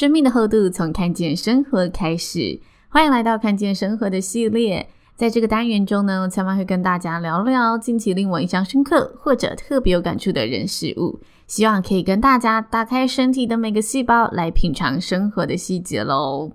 生命的厚度从看见生活开始，欢迎来到看见生活的系列。在这个单元中呢，千曼会跟大家聊聊近期令我印象深刻或者特别有感触的人事物，希望可以跟大家打开身体的每个细胞，来品尝生活的细节喽。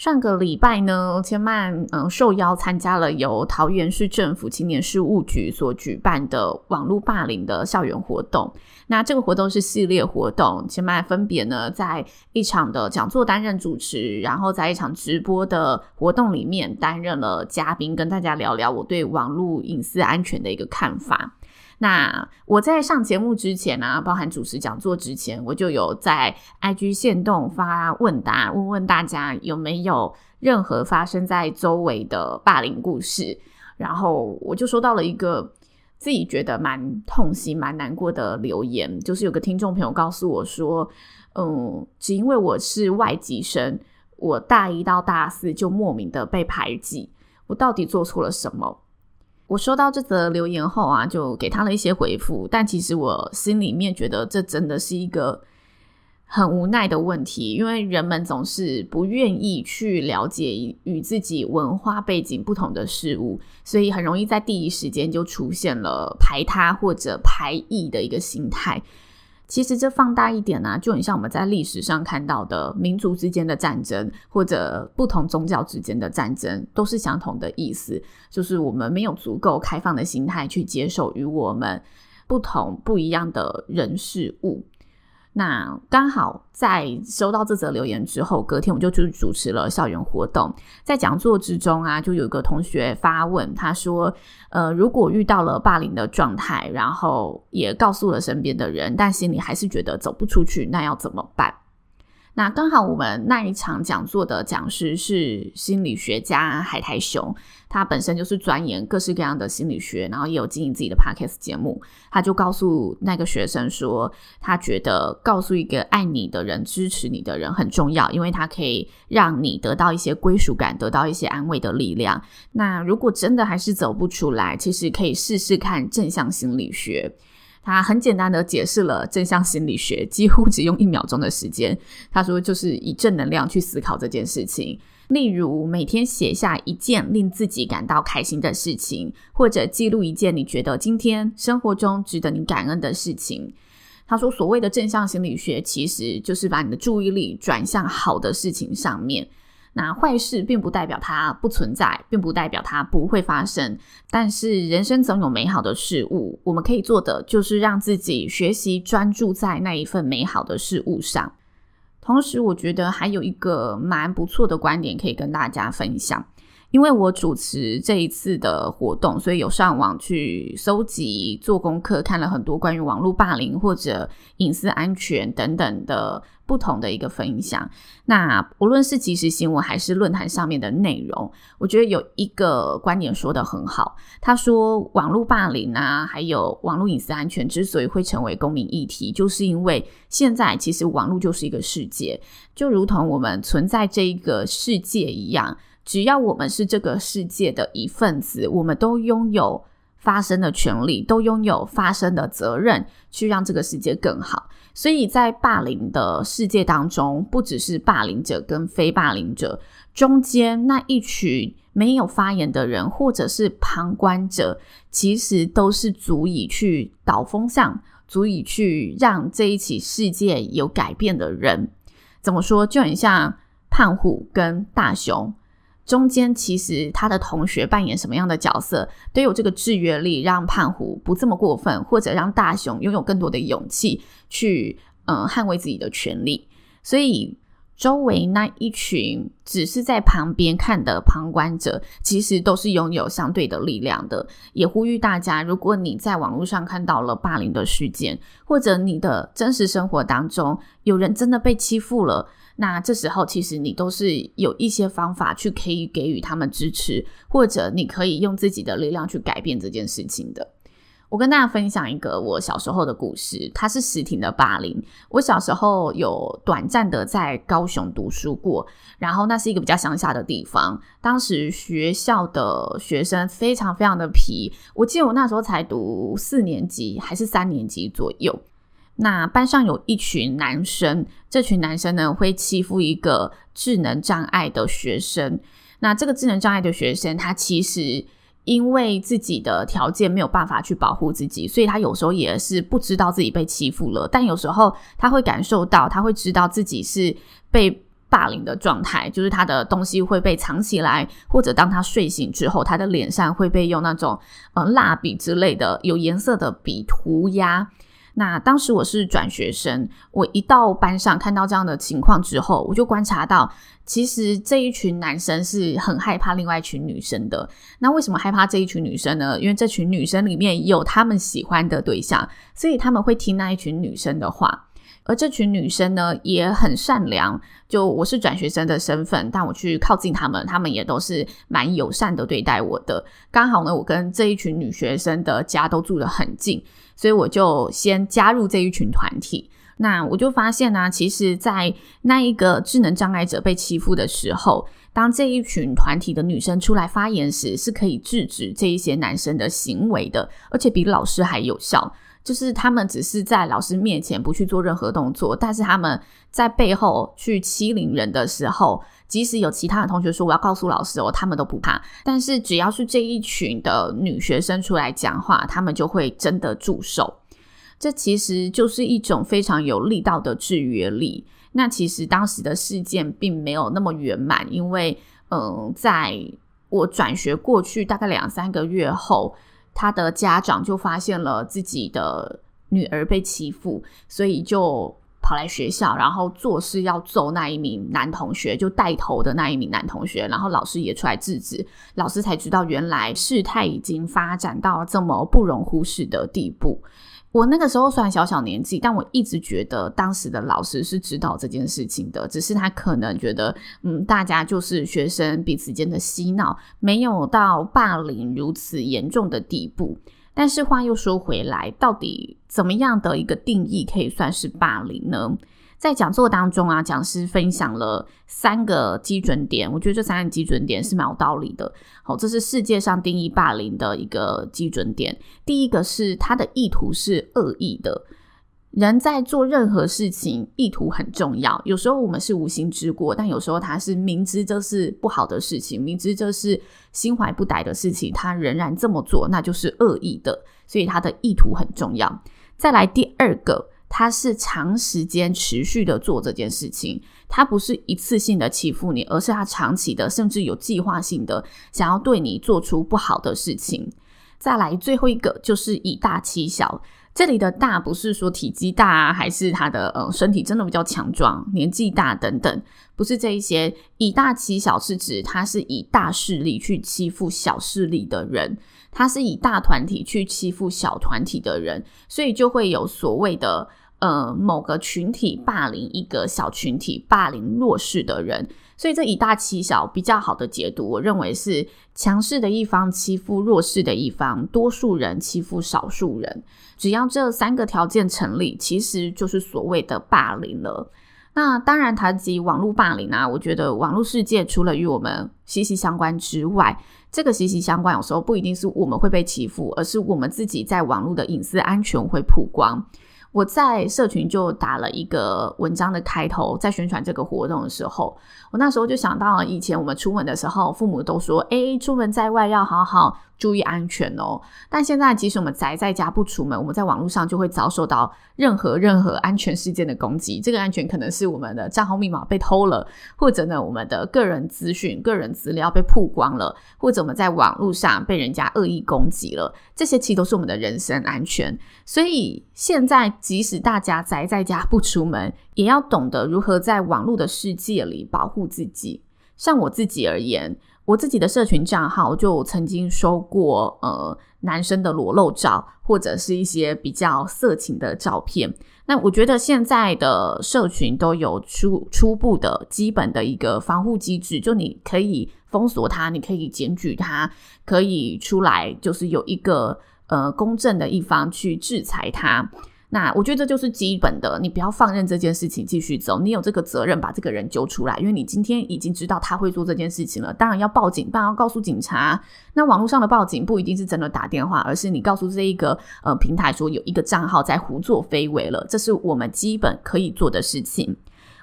上个礼拜呢，千曼嗯受邀参加了由桃园市政府青年事务局所举办的网络霸凌的校园活动。那这个活动是系列活动，千曼分别呢在一场的讲座担任主持，然后在一场直播的活动里面担任了嘉宾，跟大家聊聊我对网络隐私安全的一个看法。那我在上节目之前呢、包含主持讲座之前，我就有在 IG 限动发问答，问问大家有没有任何发生在周围的霸凌故事。然后我就收到了一个自己觉得蛮痛心、蛮难过的留言，就是有个听众朋友告诉我说，嗯，只因为我是外籍生，我大一到大四就莫名的被排挤，我到底做错了什么？我收到这则留言后啊，就给他了一些回复，但其实我心里面觉得这真的是一个很无奈的问题，因为人们总是不愿意去了解与自己文化背景不同的事物，所以很容易在第一时间就出现了排他或者排异的一个心态。其实这放大一点呢、啊，就很像我们在历史上看到的民族之间的战争，或者不同宗教之间的战争，都是相同的意思，就是我们没有足够开放的心态去接受与我们不同不一样的人事物。那刚好在收到这则留言之后，隔天我就去主持了校园活动。在讲座之中啊，就有一个同学发问，他说：“呃，如果遇到了霸凌的状态，然后也告诉了身边的人，但心里还是觉得走不出去，那要怎么办？”那刚好我们那一场讲座的讲师是心理学家海苔熊，他本身就是钻研各式各样的心理学，然后也有经营自己的 podcast 节目。他就告诉那个学生说，他觉得告诉一个爱你的人、支持你的人很重要，因为他可以让你得到一些归属感，得到一些安慰的力量。那如果真的还是走不出来，其实可以试试看正向心理学。他很简单的解释了正向心理学，几乎只用一秒钟的时间。他说，就是以正能量去思考这件事情，例如每天写下一件令自己感到开心的事情，或者记录一件你觉得今天生活中值得你感恩的事情。他说，所谓的正向心理学，其实就是把你的注意力转向好的事情上面。那坏事并不代表它不存在，并不代表它不会发生。但是人生总有美好的事物，我们可以做的就是让自己学习专注在那一份美好的事物上。同时，我觉得还有一个蛮不错的观点可以跟大家分享。因为我主持这一次的活动，所以有上网去搜集、做功课，看了很多关于网络霸凌或者隐私安全等等的不同的一个分享。那无论是即时新闻还是论坛上面的内容，我觉得有一个观点说得很好。他说，网络霸凌啊，还有网络隐私安全之所以会成为公民议题，就是因为现在其实网络就是一个世界，就如同我们存在这一个世界一样。只要我们是这个世界的一份子，我们都拥有发声的权利，都拥有发声的责任，去让这个世界更好。所以在霸凌的世界当中，不只是霸凌者跟非霸凌者，中间那一群没有发言的人，或者是旁观者，其实都是足以去导风向，足以去让这一起世界有改变的人。怎么说？就很像胖虎跟大雄。中间其实他的同学扮演什么样的角色，都有这个制约力，让胖虎不这么过分，或者让大雄拥有更多的勇气去，嗯，捍卫自己的权利。所以周围那一群只是在旁边看的旁观者，其实都是拥有相对的力量的。也呼吁大家，如果你在网络上看到了霸凌的事件，或者你的真实生活当中有人真的被欺负了，那这时候其实你都是有一些方法去可以给予他们支持，或者你可以用自己的力量去改变这件事情的。我跟大家分享一个我小时候的故事，它是实体的霸凌。我小时候有短暂的在高雄读书过，然后那是一个比较乡下的地方。当时学校的学生非常非常的皮，我记得我那时候才读四年级还是三年级左右。那班上有一群男生，这群男生呢会欺负一个智能障碍的学生。那这个智能障碍的学生，他其实。因为自己的条件没有办法去保护自己，所以他有时候也是不知道自己被欺负了。但有时候他会感受到，他会知道自己是被霸凌的状态，就是他的东西会被藏起来，或者当他睡醒之后，他的脸上会被用那种呃蜡笔之类的有颜色的笔涂鸦。那当时我是转学生，我一到班上看到这样的情况之后，我就观察到，其实这一群男生是很害怕另外一群女生的。那为什么害怕这一群女生呢？因为这群女生里面有他们喜欢的对象，所以他们会听那一群女生的话。而这群女生呢，也很善良。就我是转学生的身份，但我去靠近他们，他们也都是蛮友善的对待我的。刚好呢，我跟这一群女学生的家都住得很近。所以我就先加入这一群团体。那我就发现呢、其实，在那一个智能障碍者被欺负的时候，当这一群团体的女生出来发言时，是可以制止这一些男生的行为的，而且比老师还有效。就是他们只是在老师面前不去做任何动作，但是他们在背后去欺凌人的时候，即使有其他的同学说我要告诉老师哦，他们都不怕。但是只要是这一群的女学生出来讲话，他们就会真的住手。这其实就是一种非常有力道的制约力。那其实当时的事件并没有那么圆满，因为嗯、在我转学过去大概两三个月后。他的家长就发现了自己的女儿被欺负，所以就跑来学校，然后做事要揍那一名男同学，就带头的那一名男同学，然后老师也出来制止，老师才知道原来事态已经发展到这么不容忽视的地步。我那个时候虽然小小年纪，但我一直觉得当时的老师是知道这件事情的，只是他可能觉得，嗯，大家就是学生彼此间的嬉闹，没有到霸凌如此严重的地步。但是话又说回来，到底怎么样的一个定义可以算是霸凌呢？在讲座当中啊，讲师分享了三个基准点，我觉得这三个基准点是蛮有道理的。好，这是世界上定义霸凌的一个基准点。第一个是他的意图是恶意的，人在做任何事情，意图很重要。有时候我们是无心之过，但有时候他是明知这是不好的事情，明知这是心怀不歹的事情，他仍然这么做，那就是恶意的。所以他的意图很重要。再来第二个。他是长时间持续的做这件事情，他不是一次性的欺负你，而是他长期的，甚至有计划性的想要对你做出不好的事情。再来最后一个就是以大欺小，这里的大不是说体积大啊，还是他的呃身体真的比较强壮、年纪大等等，不是这一些。以大欺小是指他是以大势力去欺负小势力的人。他是以大团体去欺负小团体的人，所以就会有所谓的呃某个群体霸凌一个小群体，霸凌弱势的人。所以这以大欺小比较好的解读，我认为是强势的一方欺负弱势的一方，多数人欺负少数人。只要这三个条件成立，其实就是所谓的霸凌了。那当然，谈及网络霸凌啊，我觉得网络世界除了与我们息息相关之外，这个息息相关有时候不一定是我们会被欺负，而是我们自己在网络的隐私安全会曝光。我在社群就打了一个文章的开头，在宣传这个活动的时候，我那时候就想到以前我们出门的时候，父母都说：“诶，出门在外要好好。”注意安全哦！但现在即使我们宅在家不出门，我们在网络上就会遭受到任何任何安全事件的攻击。这个安全可能是我们的账号密码被偷了，或者呢，我们的个人资讯、个人资料被曝光了，或者我们在网络上被人家恶意攻击了。这些其实都是我们的人身安全。所以现在即使大家宅在家不出门，也要懂得如何在网络的世界里保护自己。像我自己而言，我自己的社群账号就曾经收过呃男生的裸露照，或者是一些比较色情的照片。那我觉得现在的社群都有初初步的基本的一个防护机制，就你可以封锁它，你可以检举它，可以出来就是有一个呃公正的一方去制裁它。那我觉得这就是基本的，你不要放任这件事情继续走，你有这个责任把这个人揪出来，因为你今天已经知道他会做这件事情了，当然要报警，当然要告诉警察。那网络上的报警不一定是真的打电话，而是你告诉这一个呃平台说有一个账号在胡作非为了，这是我们基本可以做的事情。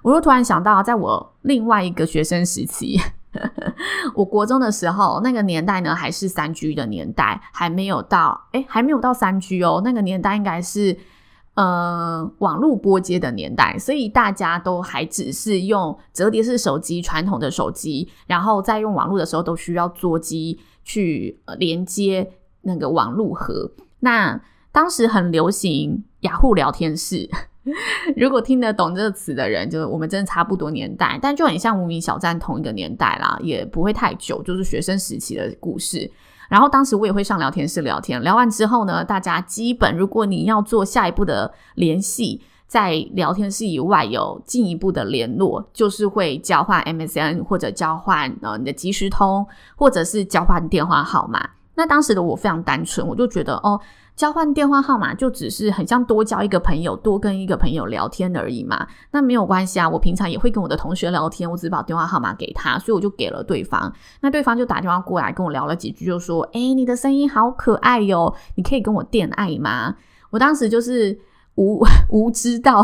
我又突然想到，在我另外一个学生时期，我国中的时候，那个年代呢还是三 G 的年代，还没有到，诶，还没有到三 G 哦，那个年代应该是。呃，网络拨接的年代，所以大家都还只是用折叠式手机，传统的手机，然后在用网络的时候都需要桌机去连接那个网络盒。那当时很流行雅虎聊天室，如果听得懂这个词的人，就我们真的差不多年代，但就很像无名小站同一个年代啦，也不会太久，就是学生时期的故事。然后当时我也会上聊天室聊天，聊完之后呢，大家基本如果你要做下一步的联系，在聊天室以外有进一步的联络，就是会交换 MSN 或者交换呃你的即时通，或者是交换电话号码。那当时的我非常单纯，我就觉得哦。交换电话号码就只是很像多交一个朋友，多跟一个朋友聊天而已嘛。那没有关系啊，我平常也会跟我的同学聊天，我只把电话号码给他，所以我就给了对方。那对方就打电话过来跟我聊了几句，就说：“诶，你的声音好可爱哟，你可以跟我电爱吗？”我当时就是无无知道，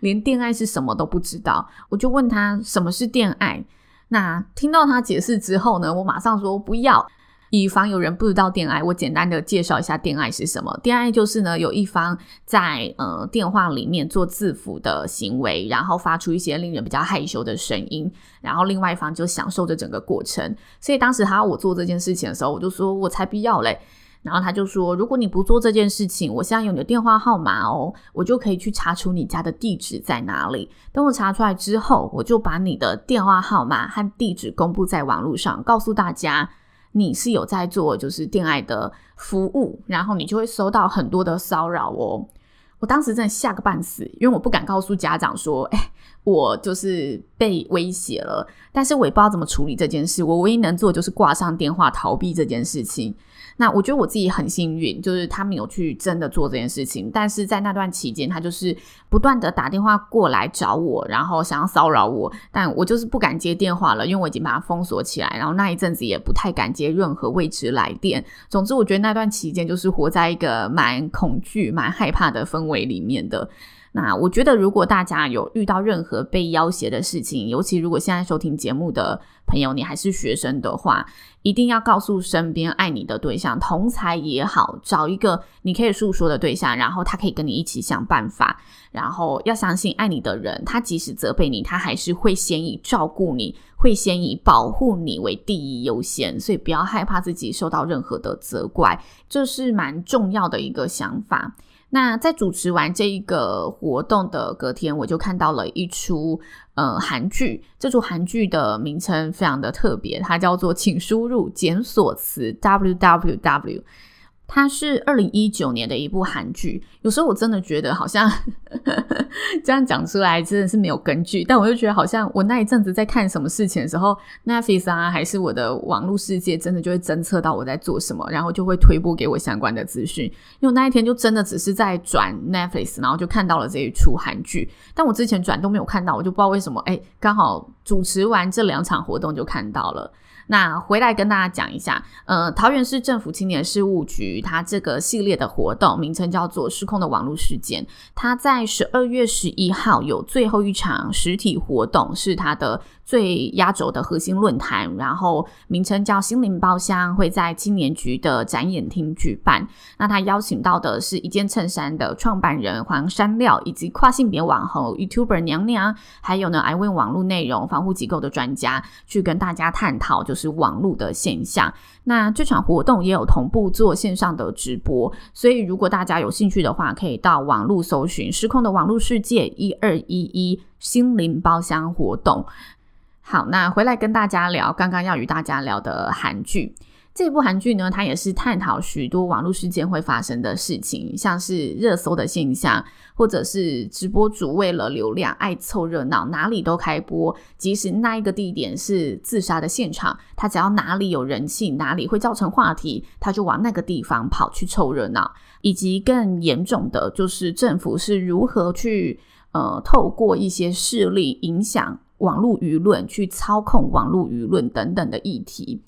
连电爱是什么都不知道，我就问他什么是电爱。那听到他解释之后呢，我马上说不要。以防有人不知道电爱，我简单的介绍一下电爱是什么。电爱就是呢，有一方在呃电话里面做自抚的行为，然后发出一些令人比较害羞的声音，然后另外一方就享受着整个过程。所以当时他要我做这件事情的时候，我就说我才不要嘞。然后他就说，如果你不做这件事情，我现在有你的电话号码哦，我就可以去查出你家的地址在哪里。等我查出来之后，我就把你的电话号码和地址公布在网络上，告诉大家。你是有在做就是恋爱的服务，然后你就会收到很多的骚扰哦。我当时真的吓个半死，因为我不敢告诉家长说，哎，我就是被威胁了。但是我也不知道怎么处理这件事，我唯一能做就是挂上电话逃避这件事情。那我觉得我自己很幸运，就是他没有去真的做这件事情，但是在那段期间，他就是不断的打电话过来找我，然后想要骚扰我，但我就是不敢接电话了，因为我已经把它封锁起来，然后那一阵子也不太敢接任何未知来电。总之，我觉得那段期间就是活在一个蛮恐惧、蛮害怕的氛围里面的。那我觉得，如果大家有遇到任何被要挟的事情，尤其如果现在收听节目的朋友，你还是学生的话，一定要告诉身边爱你的对象，同才也好，找一个你可以诉说的对象，然后他可以跟你一起想办法。然后要相信爱你的人，他即使责备你，他还是会先以照顾你，会先以保护你为第一优先。所以不要害怕自己受到任何的责怪，这是蛮重要的一个想法。那在主持完这一个活动的隔天，我就看到了一出呃韩剧。这出韩剧的名称非常的特别，它叫做《请输入检索词 www》。它是二零一九年的一部韩剧，有时候我真的觉得好像 这样讲出来真的是没有根据，但我又觉得好像我那一阵子在看什么事情的时候，Netflix 啊，还是我的网络世界，真的就会侦测到我在做什么，然后就会推播给我相关的资讯。因为那一天就真的只是在转 Netflix，然后就看到了这一出韩剧，但我之前转都没有看到，我就不知道为什么，哎，刚好主持完这两场活动就看到了。那回来跟大家讲一下，呃，桃园市政府青年事务局，它这个系列的活动名称叫做“失控的网络事件”。它在十二月十一号有最后一场实体活动，是它的最压轴的核心论坛，然后名称叫“心灵包厢”，会在青年局的展演厅举办。那他邀请到的是一件衬衫的创办人黄山料，以及跨性别网红 YouTuber 娘娘，还有呢，，I 问网络内容防护机构的专家，去跟大家探讨就。是网络的现象。那这场活动也有同步做线上的直播，所以如果大家有兴趣的话，可以到网络搜寻“失控的网络世界一二一一心灵包厢活动”。好，那回来跟大家聊刚刚要与大家聊的韩剧。这部韩剧呢，它也是探讨许多网络事件会发生的事情，像是热搜的现象，或者是直播主为了流量爱凑热闹，哪里都开播，即使那一个地点是自杀的现场，他只要哪里有人气，哪里会造成话题，他就往那个地方跑去凑热闹。以及更严重的就是政府是如何去呃透过一些势力影响网络舆论，去操控网络舆论等等的议题。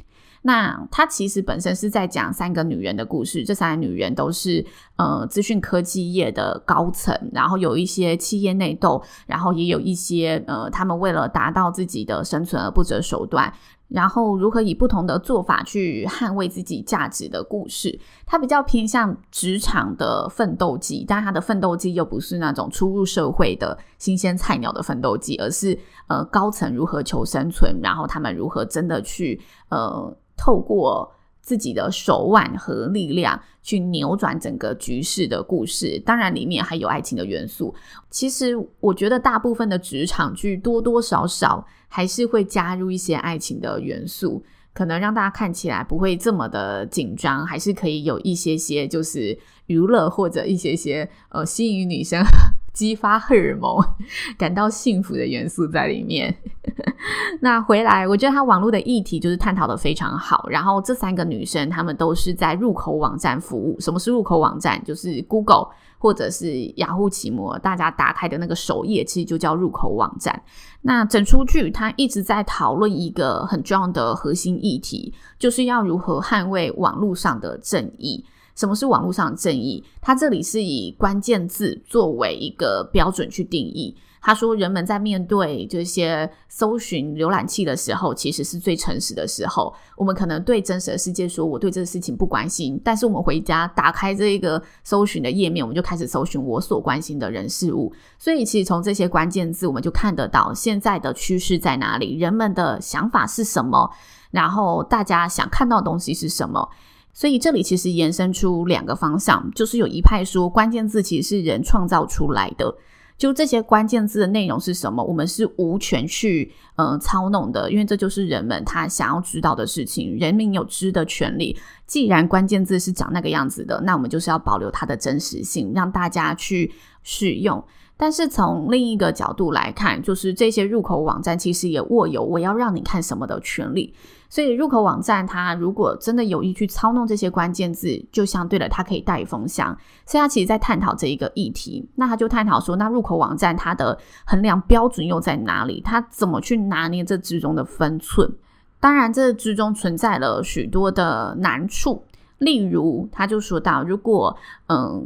那他其实本身是在讲三个女人的故事，这三个女人都是呃资讯科技业的高层，然后有一些企业内斗，然后也有一些呃他们为了达到自己的生存而不择手段，然后如何以不同的做法去捍卫自己价值的故事。它比较偏向职场的奋斗记，但它的奋斗记又不是那种初入社会的新鲜菜鸟的奋斗记，而是呃高层如何求生存，然后他们如何真的去呃。透过自己的手腕和力量去扭转整个局势的故事，当然里面还有爱情的元素。其实我觉得大部分的职场剧多多少少还是会加入一些爱情的元素，可能让大家看起来不会这么的紧张，还是可以有一些些就是娱乐或者一些些呃吸引女生。激发荷尔蒙、感到幸福的元素在里面。那回来，我觉得他网络的议题就是探讨的非常好。然后这三个女生，她们都是在入口网站服务。什么是入口网站？就是 Google 或者是雅虎奇摩，大家打开的那个首页，其实就叫入口网站。那整出剧，它一直在讨论一个很重要的核心议题，就是要如何捍卫网络上的正义。什么是网络上的正义？它这里是以关键字作为一个标准去定义。他说，人们在面对这些搜寻浏览器的时候，其实是最诚实的时候。我们可能对真实的世界说，我对这个事情不关心，但是我们回家打开这一个搜寻的页面，我们就开始搜寻我所关心的人事物。所以，其实从这些关键字，我们就看得到现在的趋势在哪里，人们的想法是什么，然后大家想看到的东西是什么。所以这里其实延伸出两个方向，就是有一派说关键字其实是人创造出来的，就这些关键字的内容是什么，我们是无权去呃操弄的，因为这就是人们他想要知道的事情，人民有知的权利。既然关键字是长那个样子的，那我们就是要保留它的真实性，让大家去使用。但是从另一个角度来看，就是这些入口网站其实也握有我要让你看什么的权利。所以入口网站它如果真的有意去操弄这些关键字，就相对的它可以带风向。所以它其实在探讨这一个议题，那他就探讨说，那入口网站它的衡量标准又在哪里？它怎么去拿捏这之中的分寸？当然，这之中存在了许多的难处。例如，他就说到，如果嗯。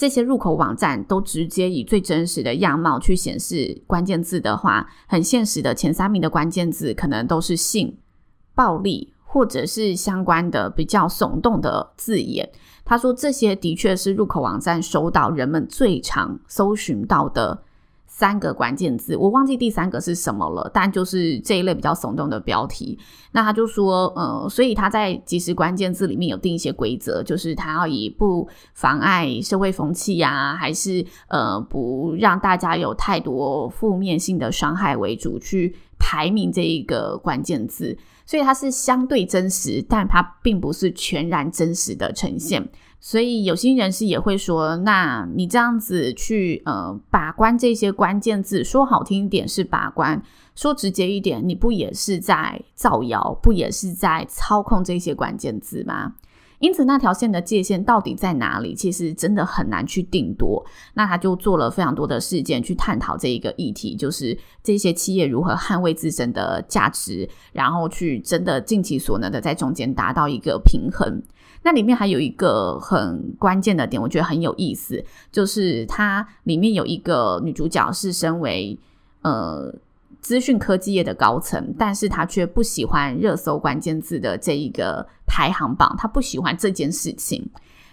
这些入口网站都直接以最真实的样貌去显示关键字的话，很现实的前三名的关键字可能都是性、暴力，或者是相关的比较耸动的字眼。他说，这些的确是入口网站收到人们最常搜寻到的。三个关键字，我忘记第三个是什么了，但就是这一类比较耸动的标题。那他就说，呃，所以他在即时关键字里面有定一些规则，就是他要以不妨碍社会风气啊，还是呃不让大家有太多负面性的伤害为主去排名这一个关键字。所以它是相对真实，但它并不是全然真实的呈现。所以有心人士也会说，那你这样子去呃把关这些关键字，说好听一点是把关，说直接一点，你不也是在造谣，不也是在操控这些关键字吗？因此，那条线的界限到底在哪里？其实真的很难去定夺。那他就做了非常多的事件去探讨这一个议题，就是这些企业如何捍卫自身的价值，然后去真的尽其所能的在中间达到一个平衡。那里面还有一个很关键的点，我觉得很有意思，就是它里面有一个女主角是身为呃资讯科技业的高层，但是她却不喜欢热搜关键字的这一个排行榜，她不喜欢这件事情，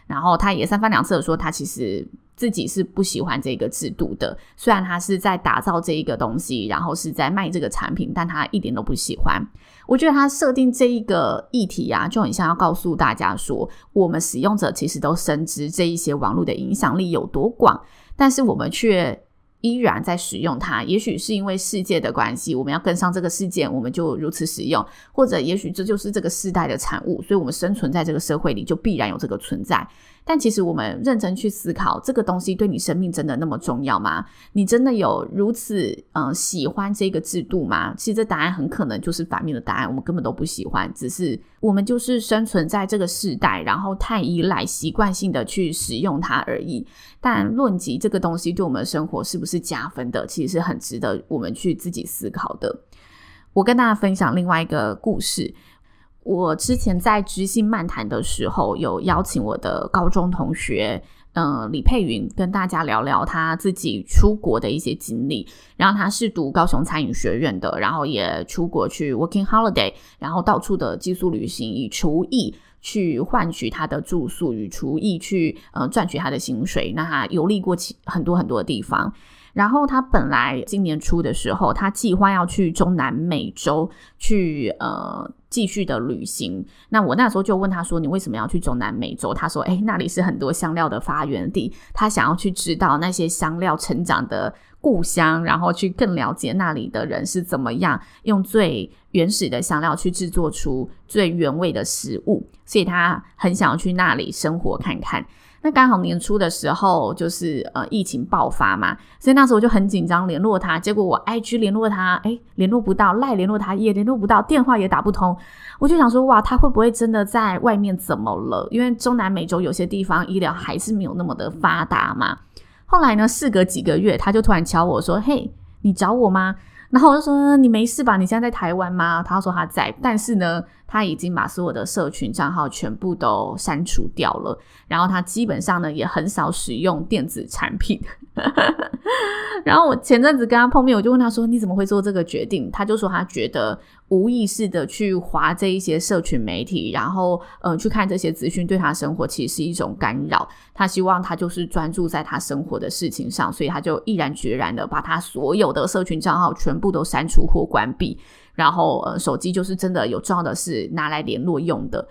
然后她也三番两次的说，她其实自己是不喜欢这个制度的，虽然她是在打造这一个东西，然后是在卖这个产品，但她一点都不喜欢。我觉得他设定这一个议题啊，就很像要告诉大家说，我们使用者其实都深知这一些网络的影响力有多广，但是我们却依然在使用它。也许是因为世界的关系，我们要跟上这个世界，我们就如此使用；或者也许这就是这个时代的产物，所以我们生存在这个社会里，就必然有这个存在。但其实我们认真去思考，这个东西对你生命真的那么重要吗？你真的有如此嗯、喜欢这个制度吗？其实这答案很可能就是反面的答案，我们根本都不喜欢，只是我们就是生存在这个时代，然后太依赖、习惯性的去使用它而已。但论及这个东西对我们的生活是不是加分的，其实是很值得我们去自己思考的。我跟大家分享另外一个故事。我之前在知性漫谈的时候，有邀请我的高中同学，嗯、李佩云，跟大家聊聊他自己出国的一些经历。然后他是读高雄餐饮学院的，然后也出国去 working holiday，然后到处的寄宿旅行，以厨艺去换取他的住宿，与厨艺去呃赚取他的薪水。那他游历过其很多很多的地方。然后他本来今年初的时候，他计划要去中南美洲去呃继续的旅行。那我那时候就问他说：“你为什么要去中南美洲？”他说：“诶，那里是很多香料的发源地，他想要去知道那些香料成长的故乡，然后去更了解那里的人是怎么样用最原始的香料去制作出最原味的食物，所以他很想要去那里生活看看。”那刚好年初的时候，就是呃疫情爆发嘛，所以那时候我就很紧张联络他，结果我 IG 联络他，诶联络不到，赖联络他也联络不到，电话也打不通，我就想说哇，他会不会真的在外面怎么了？因为中南美洲有些地方医疗还是没有那么的发达嘛。后来呢，事隔几个月，他就突然敲我说：“嘿，你找我吗？”然后我就说：“你没事吧？你现在在台湾吗？”他说他在，但是呢，他已经把所有的社群账号全部都删除掉了。然后他基本上呢，也很少使用电子产品。然后我前阵子跟他碰面，我就问他说：“你怎么会做这个决定？”他就说他觉得无意识的去划这一些社群媒体，然后呃去看这些资讯，对他生活其实是一种干扰。他希望他就是专注在他生活的事情上，所以他就毅然决然的把他所有的社群账号全部都删除或关闭。然后呃手机就是真的有重要的事拿来联络用的。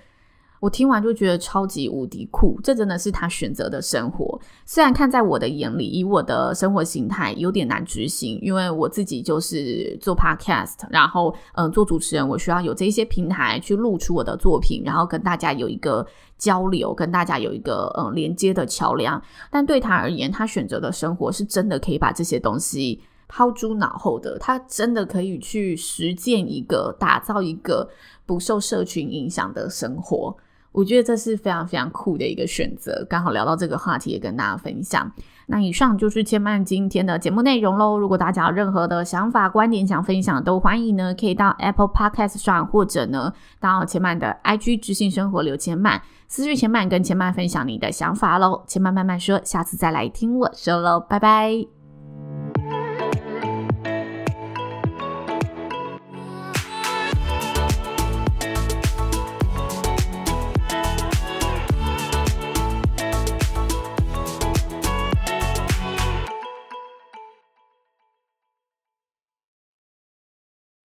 我听完就觉得超级无敌酷，这真的是他选择的生活。虽然看在我的眼里，以我的生活形态有点难执行，因为我自己就是做 podcast，然后嗯、做主持人，我需要有这些平台去录出我的作品，然后跟大家有一个交流，跟大家有一个嗯、连接的桥梁。但对他而言，他选择的生活是真的可以把这些东西抛诸脑后的，他真的可以去实践一个打造一个不受社群影响的生活。我觉得这是非常非常酷的一个选择，刚好聊到这个话题，也跟大家分享。那以上就是千曼今天的节目内容喽。如果大家有任何的想法、观点想分享，都欢迎呢，可以到 Apple Podcast 上，或者呢到千曼的 IG 知性生活刘千曼私讯千曼，跟千曼分享你的想法喽。千曼慢慢说，下次再来听我说喽，拜拜。